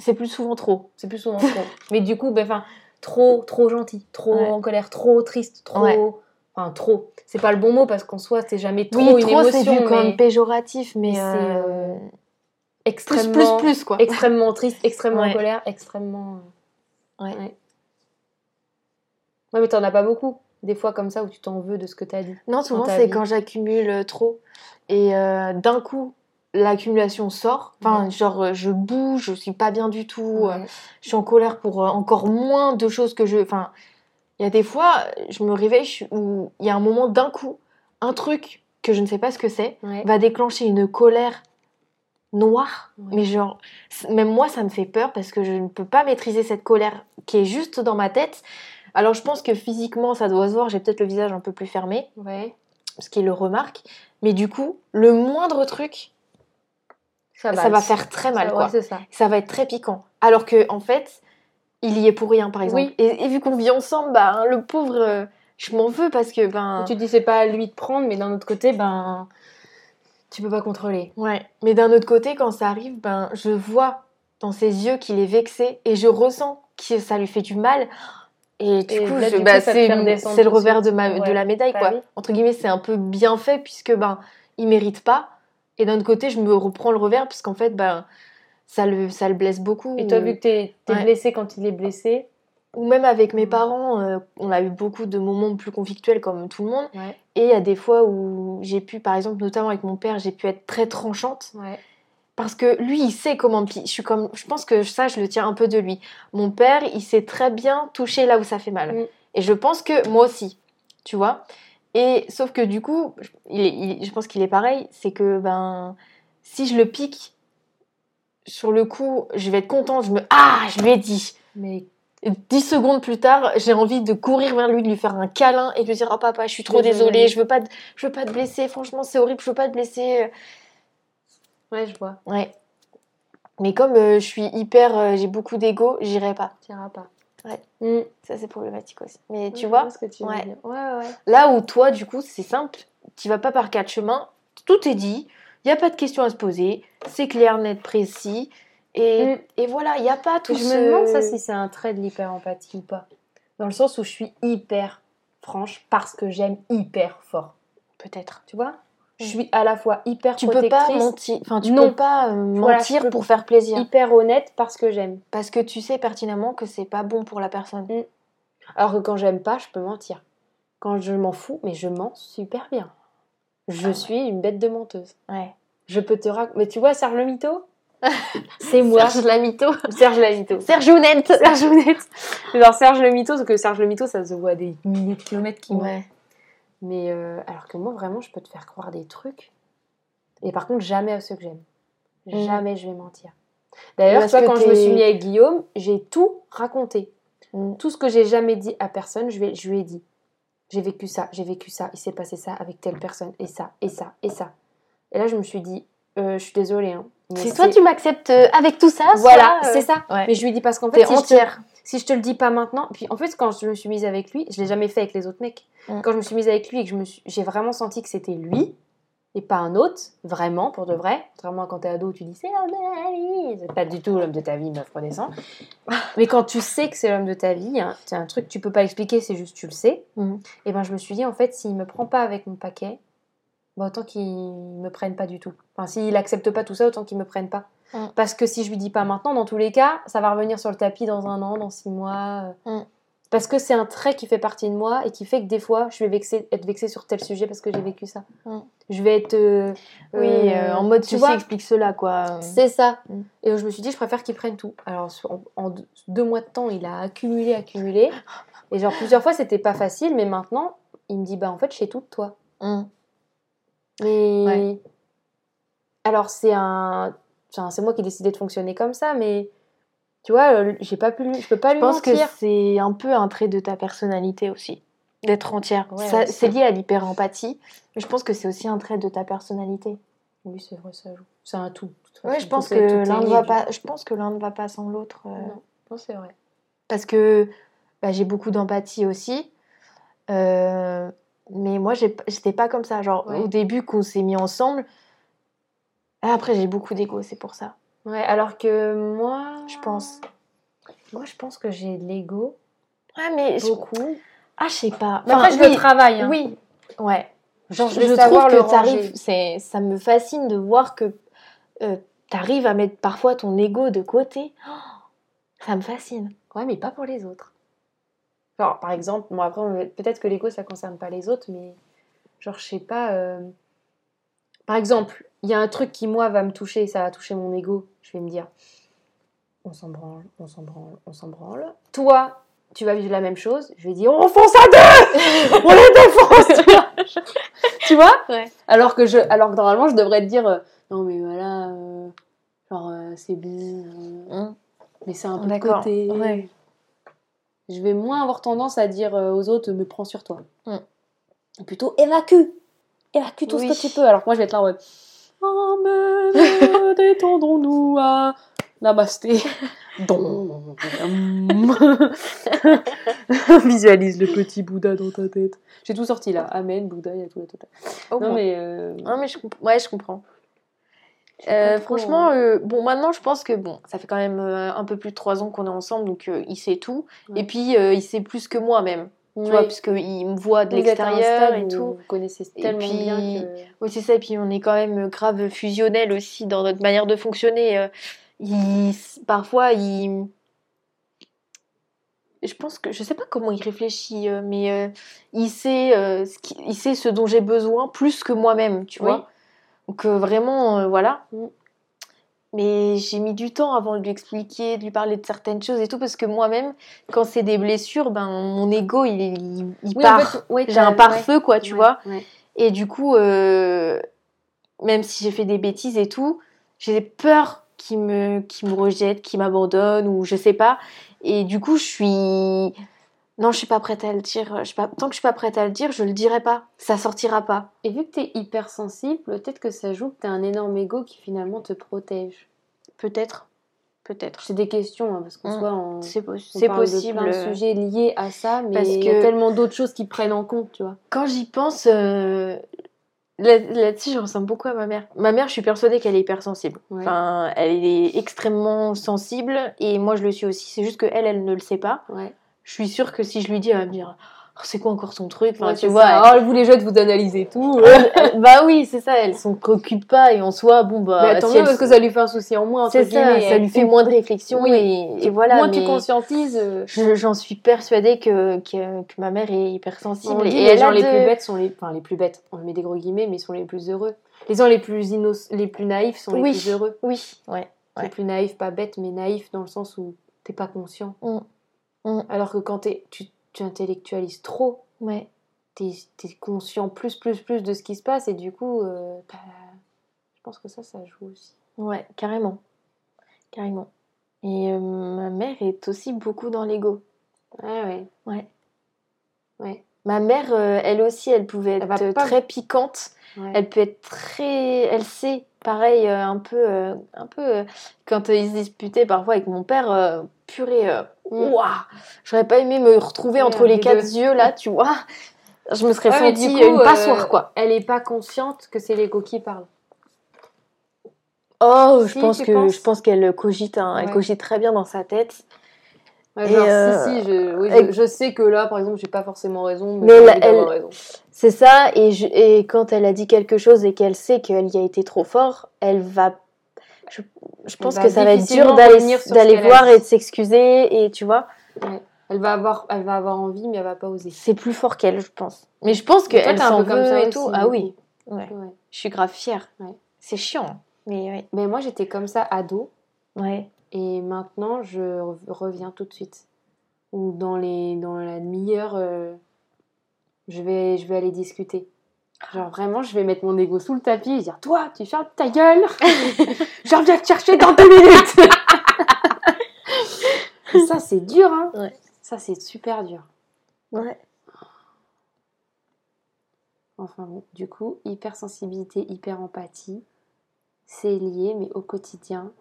C'est plus souvent trop. C'est plus souvent trop. Mais du coup, ben, enfin, trop, trop gentil, trop Ouais. en colère, trop triste, trop. Ouais. Enfin, trop. C'est pas le bon mot parce qu'en soi, c'est jamais trop oui, une trop, c'est émotion. vu comme mais péjoratif, mais. c'est, euh, euh, Plus, extrêmement, plus, plus, quoi. extrêmement triste, extrêmement Ouais. en colère, extrêmement. Ouais. Ouais, mais t'en as pas beaucoup. Des fois comme ça où tu t'en veux de ce que t'as dit. Non, souvent c'est quand j'accumule euh, trop et euh, d'un coup l'accumulation sort. Enfin, Ouais. genre euh, je bouge, je suis pas bien du tout, euh, je suis en colère pour encore moins de choses que je. Enfin, il y a des fois, je me réveille je où il y a un moment d'un coup, un truc que je ne sais pas ce que c'est Ouais. va déclencher une colère noire. Mais genre, même moi, ça me fait peur parce que je ne peux pas maîtriser cette colère qui est juste dans ma tête. Alors, je pense que physiquement, ça doit se voir. J'ai peut-être le visage un peu plus fermé Ouais. parce qu'il le remarque. Mais du coup, le moindre truc, Ça ça va faire très mal, Ça- quoi. ouais, ça. Ça va être très piquant. Alors que, en fait, il y est pour rien, par exemple. Oui. Et, et vu qu'on vit ensemble, bah, hein, le pauvre, euh, je m'en veux parce que, ben. Tu te dis c'est pas à lui de prendre, mais d'un autre côté, ben. Tu peux pas contrôler. Ouais. Mais d'un autre côté, quand ça arrive, ben, je vois dans ses yeux qu'il est vexé et je ressens que ça lui fait du mal. Et du Et coup, bah, c'est le revers de, ma, de la médaille, Bah quoi. Entre guillemets, c'est un peu bien fait puisque ben, il mérite pas. Et d'un autre côté, je me reprends le revers puisqu'en fait, ben, ça le, ça le blesse beaucoup. Et toi, vu que t'es es Ouais. blessé quand il est blessé? Ou même avec mes Mm. parents, euh, on a eu beaucoup de moments plus conflictuels comme tout le monde. Ouais. Et il y a des fois où j'ai pu, par exemple, notamment avec mon père, j'ai pu être très tranchante. Ouais. Parce que lui, il sait comment. Je, suis comme, je pense que ça, je le tiens un peu de lui. Mon père, il sait très bien toucher là où ça fait mal. Mm. Et je pense que moi aussi, tu vois. Et sauf que du coup, je- il est- il- je pense qu'il est pareil. C'est que ben, si je le pique, sur le coup, je vais être contente. Je me ah, je lui ai dit. Mais Et Dix secondes plus tard, j'ai envie de courir vers lui, de lui faire un câlin et de lui dire Oh papa, je suis trop Désolée. désolée, je veux pas, te- je veux pas te blesser. Franchement, c'est horrible, je veux pas te blesser. Ouais, je vois. Ouais. Mais comme euh, je suis hyper, euh, j'ai beaucoup d'ego, j'irai pas. T'iras pas. Ouais. Mm. Ça c'est problématique aussi. Mais tu vois, ce que tu ouais. Ouais, ouais. là où toi, du coup, c'est simple, tu vas pas par quatre chemins, tout est dit, il y a pas de questions à se poser, c'est clair, net, précis. Et, Mm. et voilà, il n'y a pas tout je ce... me demande ça si c'est un trait de l'hyper-empathie ou pas. Dans le sens où je suis hyper franche parce que j'aime hyper fort. Peut-être. Tu vois? Je Mm. suis à la fois hyper Tu peux pas protectrice, mentir, enfin tu Non. peux pas euh, mentir pour faire plaisir. hyper honnête parce que j'aime. Parce que tu sais pertinemment que c'est pas bon pour la personne. Alors que quand j'aime pas, je peux mentir. Quand je m'en fous, mais je mens super bien. Je Ah ouais. suis une bête de menteuse. Ouais. Je peux te raconter. Mais tu vois, Serge le mytho C'est moi. Serge la mytho. Serge la mytho. Serge Ounette. Serge Honnête. Genre Serge le mytho, parce que Serge le mytho, ça se voit à des milliers de kilomètres qui Ouais. Mais euh, alors que moi, vraiment, je peux te faire croire des trucs. Et par contre, jamais à ceux que j'aime. Mm. Jamais je vais mentir. D'ailleurs, toi, quand je me suis mis avec Guillaume, j'ai tout raconté. Mm. Tout ce que j'ai jamais dit à personne, je, vais, je lui ai dit. J'ai vécu ça, j'ai vécu ça, il s'est passé ça avec telle personne, et ça, et ça, et ça. Et là, je me suis dit, euh, je suis désolée. Hein, mais Si toi tu m'acceptes euh, avec tout ça, Voilà, soit, euh, c'est ça. ouais. Mais je lui dis parce qu'en fait, si je, te, entière. Si je te le dis pas maintenant, puis en fait, quand je me suis mise avec lui, je l'ai jamais fait avec les autres mecs. Mm. Quand je me suis mise avec lui et que je me suis- j'ai vraiment senti que c'était lui et pas un autre, vraiment, pour de vrai. Contrairement à quand t'es ado, tu dis c'est l'homme de ta vie. C'est pas du tout l'homme de ta vie, meuf, redescends. Mais quand tu sais que c'est l'homme de ta vie, hein, c'est un truc que tu peux pas expliquer, c'est juste tu le sais. Mhm. Et ben je me suis dit, en fait, s'il me prend pas avec mon paquet, bah, autant qu'il me prenne pas du tout. Enfin, s'il accepte pas tout ça, autant qu'il me prenne pas. Mm. Parce que si je lui dis pas maintenant, dans tous les cas, ça va revenir sur le tapis dans un an, dans six mois. euh. Mm. Parce que c'est un trait qui fait partie de moi et qui fait que des fois, je vais vexer, être vexée sur tel sujet parce que j'ai vécu ça. Mm. Je vais être. euh, Oui, euh, en mode tu vois, explique cela, quoi. c'est ça. Et je me suis dit, je préfère qu'ils prennent tout. Alors, en, deux- mois de temps, il a accumulé, accumulé. Et genre, plusieurs fois, c'était pas facile, mais maintenant, il me dit, bah en fait, je sais tout de toi. Mais. Ouais. Alors, c'est un. Enfin, c'est moi qui ai décidé de fonctionner comme ça, mais. Tu vois, euh, j'ai pas pu, lui- je peux pas Je lui pense que mentir. c'est un peu un trait de ta personnalité aussi, d'être entière. Ouais, Ça- ouais, c'est lié à l'hyper-empathie, mais je pense que c'est aussi un trait de ta personnalité. Oui, c'est vrai, ça joue. C'est un tout. façon, je pense que l'un ne va pas. Je pense que l'un ne va pas sans l'autre. euh, Non, non, c'est vrai. parce que bah, j'ai beaucoup d'empathie aussi. Euh, mais moi, j'ai- j'étais pas comme ça. Genre, Ouais. au début, qu'on s'est mis ensemble. Ah, Après, j'ai beaucoup d'ego, c'est pour ça. Ouais, alors que moi. Je pense. Moi, je pense que j'ai de l'ego. Ah, mais. je- Beaucoup. Ah, je sais pas. Après, je le oui, travaille. hein. Oui, ouais. Genre, je trouve le que t'arrives, c'est, ça me fascine de voir que euh, t'arrives à mettre parfois ton ego de côté. Oh, ça me fascine. Ouais, mais pas pour les autres. Genre, par exemple, moi, après, on- peut-être que l'ego, ça concerne pas les autres, mais genre, je sais pas. euh, Par exemple, il y a un truc qui, moi, va me toucher, ça va toucher mon ego. Je vais me dire, on s'en branle, on s'en branle, on s'en branle. Toi, tu vas vivre la même chose. Je vais dire, on fonce à deux On les défonce tu vois Tu vois Ouais. alors, que je... Alors que normalement, je devrais te dire, euh, non, mais voilà, euh, genre, euh, c'est bon. euh, mais c'est un peu de côté. ouais. Je vais moins avoir tendance à dire aux autres, me prends sur toi. Mm. Plutôt évacue. Évacue tout Oui. ce que tu peux. Alors que moi, je vais être là en mode Amen, détendons-nous à Namasté. Dom. Visualise le petit Bouddha dans ta tête. J'ai tout sorti là. Amen, Bouddha, il y a tout. tout. Au Non, mais. euh, Non, mais je, comp- ouais, je comprends. Euh, franchement, hein. euh, bon, maintenant, je pense que bon, ça fait quand même euh, un peu plus de trois ans qu'on est ensemble, donc il sait tout. Ouais. Et puis, il sait plus que moi même, tu vois, puisqu'il me voit de l'extérieur et tout. Vous connaissez Et tellement puis- bien que. Oui, c'est ça. Et puis, on est quand même grave fusionnel aussi dans notre manière de fonctionner. euh, il, parfois, il. Je pense que je sais pas comment il réfléchit, euh, mais euh, il sait, ce qui- il sait ce dont j'ai besoin plus que moi-même, tu Oui. vois. Donc vraiment, voilà. Mais j'ai mis du temps avant de lui expliquer, de lui parler de certaines choses et tout, parce que moi-même, quand c'est des blessures, ben mon ego, il, il, il Oui, en part. fait, ouais, j'ai un ouais. pare-feu, quoi, tu Ouais, vois. Et du coup, euh, même si j'ai fait des bêtises et tout, j'ai peur qu'il me, qu'il me rejette, qu'il m'abandonne ou je sais pas. Et du coup, je suis. Non, je suis pas prête à le dire. Je suis pas... Tant que je suis pas prête à le dire, je le dirai pas. Ça sortira pas. Et vu que tu es hypersensible, peut-être que ça joue que tu as un énorme ego qui finalement te protège. Peut-être. Peut-être. C'est des questions, hein, parce qu'en Mm. soit, on, C'est po- on c'est parle de possible. plein de sujets liés à ça, mais Parce il y a que- tellement d'autres choses qui prennent en compte, tu vois. Quand j'y pense, euh, là- là-dessus, je ressemble beaucoup à ma mère. Ma mère, je suis persuadée qu'elle est hypersensible. Ouais. Enfin, elle est extrêmement sensible et moi, je le suis aussi. C'est juste qu'elle, elle ne le sait pas. Ouais. Je suis sûre que si je lui dis, elle va me dire Oh, c'est quoi encore ton truc? Enfin, Ouais, tu vois. ça. Oh, vous les jeunes, vous analysez tout. elle- elle- bah oui, c'est ça, elle s'en préoccupe pas et en soi, bon, bah. mais tant si mieux, elle- parce que ça lui fait un souci en moins, C'est ça, guillemets. ça Elle- lui fait moins de réflexion Oui. et, et voilà. Moins mais tu conscientises. euh, je- J'en suis persuadée que, que, que ma mère est hypersensible. Et les elle gens les plus bêtes sont les, enfin les plus bêtes. On met des gros guillemets, mais sont les plus heureux. Les gens les plus les plus naïfs sont les Oui. plus heureux. Oui, ouais. Les Ouais. plus naïfs, pas bêtes, mais naïfs dans le sens où t'es pas conscient. Mm. Mm. Alors que quand tu, tu intellectualises trop, Ouais. t'es es conscient plus, plus, plus de ce qui se passe et du coup, euh, je pense que ça, ça joue aussi. Ouais, carrément. Carrément. Et euh, ma mère est aussi beaucoup dans l'ego. Ah ouais. Ouais. Ouais. Ma mère, euh, elle aussi, elle pouvait être Elle va pas- très piquante. ouais. Elle peut être très. Elle sait, pareil, euh, un peu. euh, un peu euh, quand ils se disputaient parfois avec mon père, purée. euh, Mm. J'aurais pas aimé me retrouver entre les les quatre deux. yeux là, tu vois. Je me serais Ouais, sentie coup, une passoire, quoi. Elle est pas consciente que c'est l'ego qui parle. Oh, je pense que penses je pense qu'elle cogite, hein, elle cogite très bien dans sa tête. Ouais, Et, genre, euh, si, si, je, oui, elle- je, je sais que là, par exemple, j'ai pas forcément raison, mais, Mais j'ai elle- raison. C'est ça, et, je- et quand elle a dit quelque chose et qu'elle sait qu'elle y a été trop fort, elle va. Je, je pense va que ça va être dur d'aller voir et de s'excuser, et tu vois. Ouais. Elle va avoir, elle va avoir envie, mais elle va pas oser. C'est plus fort qu'elle, je pense. Mais je pense qu'elle s'en peu comme veut ça et tout. Ah oui. Ouais. Ouais. Je suis grave fière. Ouais. C'est chiant. Mais ouais. Mais moi, j'étais comme ça ado, Ouais. Et maintenant, je re- reviens tout de suite. Ou dans les, dans la demi-heure, euh, je vais, je vais aller discuter. Genre vraiment, je vais mettre mon ego sous le tapis et dire Toi, tu fermes ta gueule Je reviens te chercher dans deux minutes Et Ça, c'est dur, hein Ouais. Ça, c'est super dur. Ouais. Enfin bon, du coup, hypersensibilité, hyper-empathie, c'est lié, mais au quotidien,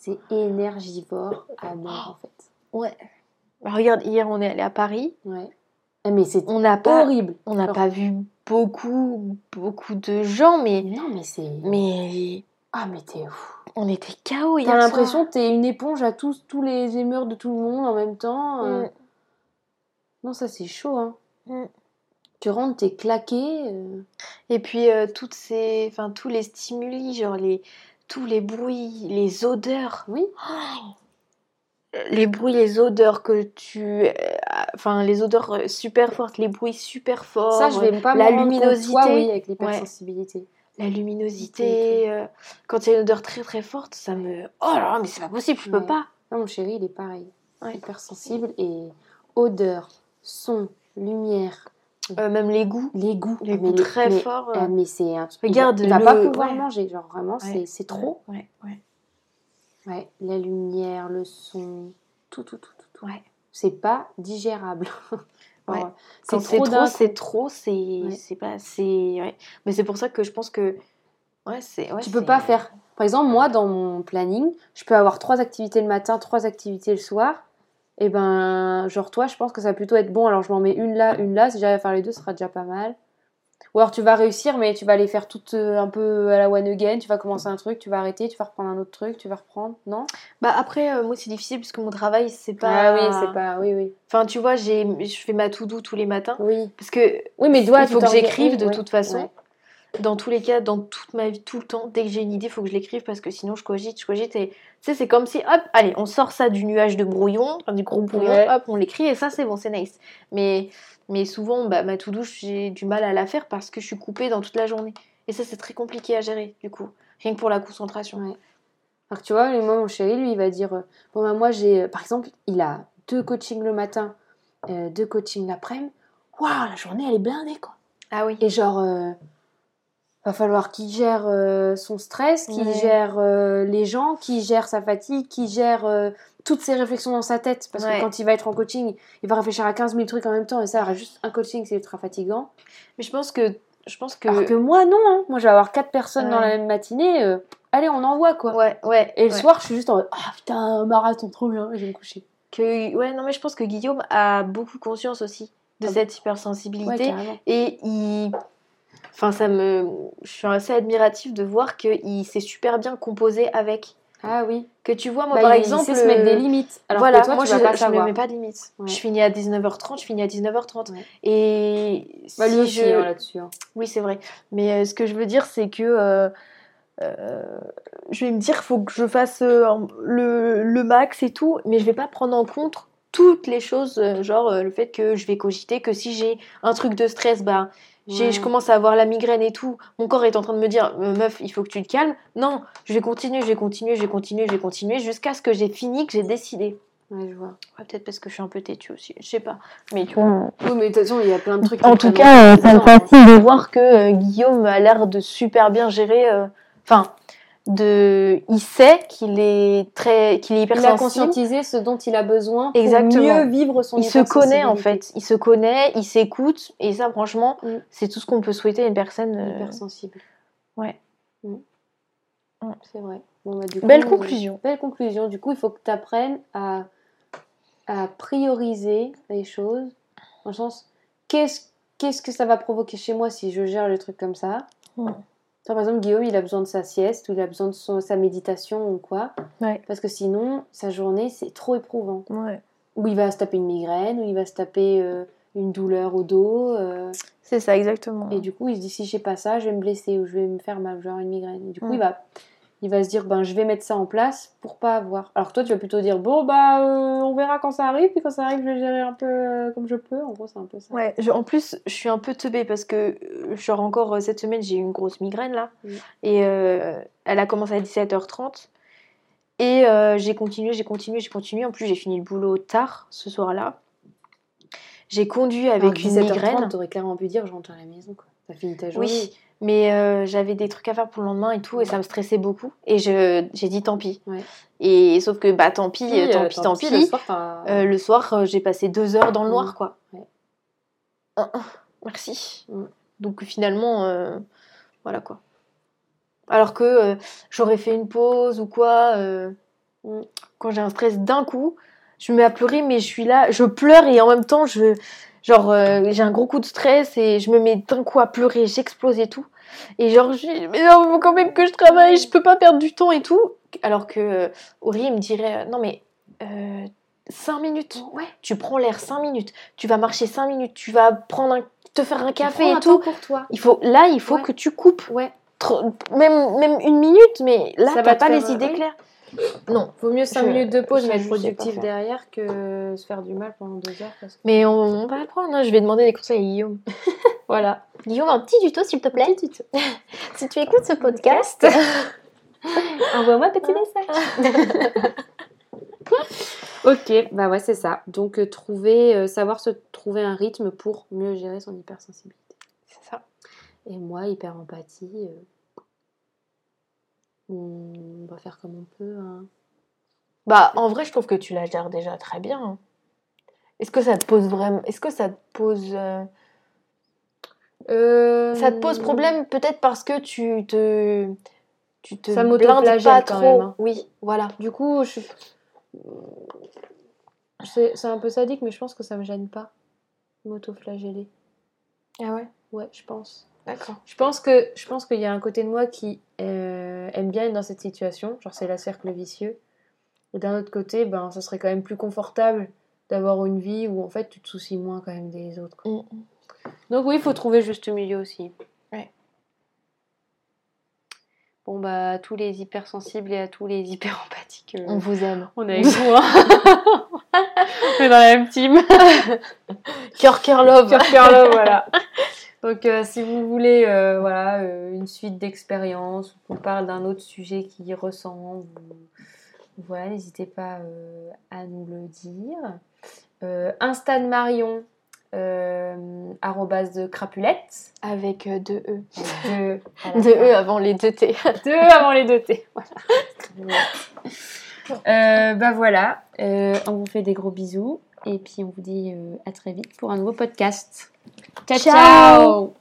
c'est énergivore à mort, en fait. Ouais. Bah, regarde, hier, on est allé à Paris. Ouais. Ah, Mais c'est On n'a pas, horrible. on n'a pas vu beaucoup, beaucoup de gens, mais, Non, mais c'est... mais Ah, mais t'es ouf. on était KO hier T'as l'impression que t'es une éponge à tous, tous les émeurs de tout le monde en même temps. euh. Mm. Non, ça, c'est chaud, hein. Mm. Tu rentres, t'es claqué. euh. Et puis euh, toutes ces, enfin tous les stimuli, genre les, tous les bruits, les odeurs, Oui. les bruits, les odeurs que tu, euh, enfin les odeurs euh, super fortes, les bruits super forts, Ça, je vais pas la luminosité. toi, oui, avec l'hypersensibilité. la luminosité. euh, quand il y a une odeur très très forte, ça me, oh là là, mais c'est pas possible, je peux Ouais. pas. Non, mon chéri, il est pareil. Ouais. Hypersensible et odeur, son, lumière, Euh, même les goûts, les goûts. les Ah, goûts mais très mais- forts. ah, euh, mais c'est un truc. Regarde il va, il va le- pas pouvoir ouais. manger. Genre vraiment, Ouais. c'est trop. Ouais, ouais, Ouais, la lumière, le son, tout, tout, tout, tout. ouais. C'est pas digérable. Ouais. C'est trop, c'est trop, c'est, c'est pas, c'est, ouais. Mais c'est pour ça que je pense que, ouais, c'est, ouais, tu peux pas faire. Par exemple, moi, dans mon planning, je peux avoir trois activités le matin, trois activités le soir. Et ben, genre toi, je pense que ça va plutôt être bon. Alors, je m'en mets une là, une là. Si j'arrive à faire les deux, ce sera déjà pas mal. Ou alors, tu vas réussir, mais tu vas les faire toutes euh, un peu à la one again. Tu vas commencer un truc, tu vas arrêter, tu vas reprendre un autre truc, tu vas reprendre. Non? Bah après, euh, moi c'est difficile parce que mon travail c'est pas. Ah oui, c'est pas. Oui, oui. Enfin, tu vois, j'ai, je fais ma to-do tous les matins Oui. parce que Oui, mais toi, il faut que j'écrive de ouais, toute façon. ouais. Dans tous les cas, dans toute ma vie, tout le temps, dès que j'ai une idée, il faut que je l'écrive parce que sinon je cogite, je cogite et tu sais, c'est comme si, hop, allez, on sort ça du nuage de brouillon, du gros brouillon, Ouais. hop, on l'écrit et ça c'est bon, c'est nice. Mais, mais souvent, bah, ma to-do, j'ai du mal à la faire parce que je suis coupée dans toute la journée. Et ça, c'est très compliqué à gérer, du coup. Rien que pour la concentration. Ouais. Alors tu vois, moi, mon chéri, lui, il va dire euh, Bon, bah, moi, j'ai. euh, Par exemple, il a deux coachings le matin, euh, deux coachings l'après-midi. Waouh, la journée, elle est blindée, quoi. Ah oui. Et genre, euh, va falloir qu'il gère euh, son stress, qu'il Ouais. gère euh, les gens, qu'il gère sa fatigue, qu'il gère euh, toutes ses réflexions dans sa tête. Parce Ouais. que quand il va être en coaching, il va réfléchir à 15 000 trucs en même temps. Et ça, juste un coaching, c'est ultra fatigant. Mais je pense que. Je pense que. Alors que moi, non. hein. Moi, je vais avoir quatre personnes dans la même matinée. allez, on envoie, quoi. Ouais, ouais. Et le soir, je suis juste en mode Ah putain, un marathon, trop bien, je vais me coucher. Que, ouais, non, mais je pense que Guillaume a beaucoup conscience aussi de Ah cette hypersensibilité. et il. Enfin, ça me. Je suis assez admiratif de voir qu'il s'est super bien composé avec. Ah oui. Que tu vois, moi, Bah, par il exemple. sait se mettre des euh, limites. Alors voilà, que toi, moi tu je, vas pas je me mets pas de limites. Ouais. Je finis à 19h30, je finis à 19h30. Ouais. Et Bah, lui si aussi, je... hein, là-dessus. hein. Oui, c'est vrai. Mais euh, ce que je veux dire, c'est que euh, euh, je vais me dire, faut que je fasse le, le max et tout, mais je vais pas prendre en compte toutes les choses, genre le fait que je vais cogiter, que si j'ai un truc de stress, bah, Ouais. je commence à avoir la migraine et tout, mon corps est en train de me dire, Euh, meuf, il faut que tu te calmes. Non, je vais continuer, je vais continuer, je vais continuer, je vais continuer, jusqu'à ce que j'ai fini, que j'ai décidé. Ouais, je vois. Ouais, Peut-être parce que je suis un peu têtue aussi, je sais pas. Mais tu vois. Oui, mais de toute façon, il y a plein de trucs. En tout cas, euh, ça me fascine de voir que euh, Guillaume a l'air de super bien gérer. euh, Enfin, de, il sait qu'il est très, qu'il est Il a conscientisé ce dont il a besoin pour Exactement. mieux vivre son Il se connaît en fait. Il se connaît, il s'écoute, et ça, franchement, Mm. c'est tout ce qu'on peut souhaiter à une personne. euh, Hypersensible. Ouais. Mm. Mm. C'est vrai. Bon, bah, du Belle coup, euh, conclusion. Belle conclusion. Du coup, il faut que tu apprennes à, à prioriser les choses. Dans le sens, qu'est-ce qu'est-ce que ça va provoquer chez moi si je gère le truc comme ça? Toi, par exemple, Guillaume, il a besoin de sa sieste ou il a besoin de son- sa méditation ou quoi. Ouais. Parce que sinon, sa journée, c'est trop éprouvant. Ouais. Ou il va se taper une migraine, ou il va se taper euh, une douleur au dos. euh, C'est ça, exactement. et du coup, il se dit si j'ai pas ça, je vais me blesser ou je vais me faire mal, genre une migraine. Et du coup, il va il va se dire ben je vais mettre ça en place pour pas avoir. Alors toi tu vas plutôt dire bon bah euh, on verra quand ça arrive puis quand ça arrive je vais gérer un peu euh, comme je peux. En gros c'est un peu ça. Ouais, je- en plus, je suis un peu teubée parce que, euh, genre, encore cette semaine, j'ai eu une grosse migraine là. Et euh, elle a commencé à 17h30. Et j'ai continué, j'ai continué, j'ai continué. En plus, j'ai fini le boulot tard ce soir-là. J'ai conduit avec une migraine. T'aurais clairement pu dire je rentre à la maison quoi. T'as fini ta journée. Oui, mais euh, j'avais des trucs à faire pour le lendemain et tout, et ça me stressait beaucoup. Et je, j'ai dit tant pis. Ouais. Et sauf que, bah tant pis, euh, tant euh, pis, tant pis. Le soir, Euh, soir, j'ai passé deux heures dans le noir, Mm. quoi. Ouais. Ah, ah, merci. Mm. Donc finalement, voilà quoi. Alors que j'aurais fait une pause ou quoi, Mm. quand j'ai un stress d'un coup, je me mets à pleurer, mais je suis là, je pleure et en même temps, je, genre, euh, j'ai un gros coup de stress et je me mets d'un coup à pleurer, j'explose et tout. Et genre, je dis, mais non, faut quand même que je travaille, je peux pas perdre du temps et tout. Alors que euh, il me dirait, euh, non mais, euh, 5 minutes. Ouais. Tu prends l'air 5 minutes, tu vas marcher 5 minutes, tu vas prendre un, te faire un café et tout. pour toi. Il faut, là, il faut Ouais. que tu coupes. Ouais. Même, même une minute, mais là, Ça va t'as pas faire, les euh, idées claires. Non, Vaut mieux 5 Je- minutes de pause mais être productif derrière que se faire du mal pendant deux heures. Parce que... mais on, on va apprendre. hein. Je vais demander des conseils à Guillaume. Voilà. Guillaume, un petit tuto, s'il te plaît. si tu écoutes ce podcast, envoie-moi un petit message. Ok, bah ouais, c'est ça. Donc, euh, trouver, euh, savoir se trouver un rythme pour mieux gérer son hypersensibilité. C'est ça. Et moi, hyper empathie, euh, on va faire comme on peut. hein. Bah, en vrai, je trouve que tu la gères déjà très bien. hein. Est-ce que ça te pose vraiment. Est-ce que ça te pose. euh, Euh, Ça te pose problème peut-être parce que tu te. Tu te Ça blindes pas quand trop? même, hein. Oui, voilà. Du coup, je c'est un peu sadique, mais je pense que ça me gêne pas. M'auto-flageller. Ah ouais? Ouais, je pense. D'accord. Je pense que je pense qu'il y a un côté de moi qui euh, aime bien être dans cette situation, genre c'est la cercle vicieux. Et d'un autre côté, ben ça serait quand même plus confortable d'avoir une vie où en fait tu te soucies moins quand même des autres. quoi. Mm, Donc oui, il faut trouver juste milieu aussi. Ouais. Bon bah à tous les hypersensibles et à tous les hyper empathiques. euh, On vous aime. on est avec vous. Hein. on est dans la même team. Cœur, cœur, love. Cœur, cœur, love, voilà. Donc, euh, si vous voulez euh, voilà, euh, une suite d'expériences, ou qu'on parle d'un autre sujet qui y ressemble, voilà, n'hésitez pas à nous le dire. Insta de Marion, arrobase de crapulette, Avec deux E. deux, Deux. E avant les deux T. Deux avant les deux T. Voilà. Bah voilà, on vous fait des gros bisous et puis on vous dit euh, à très vite pour un nouveau podcast. ciao. Ciao. ciao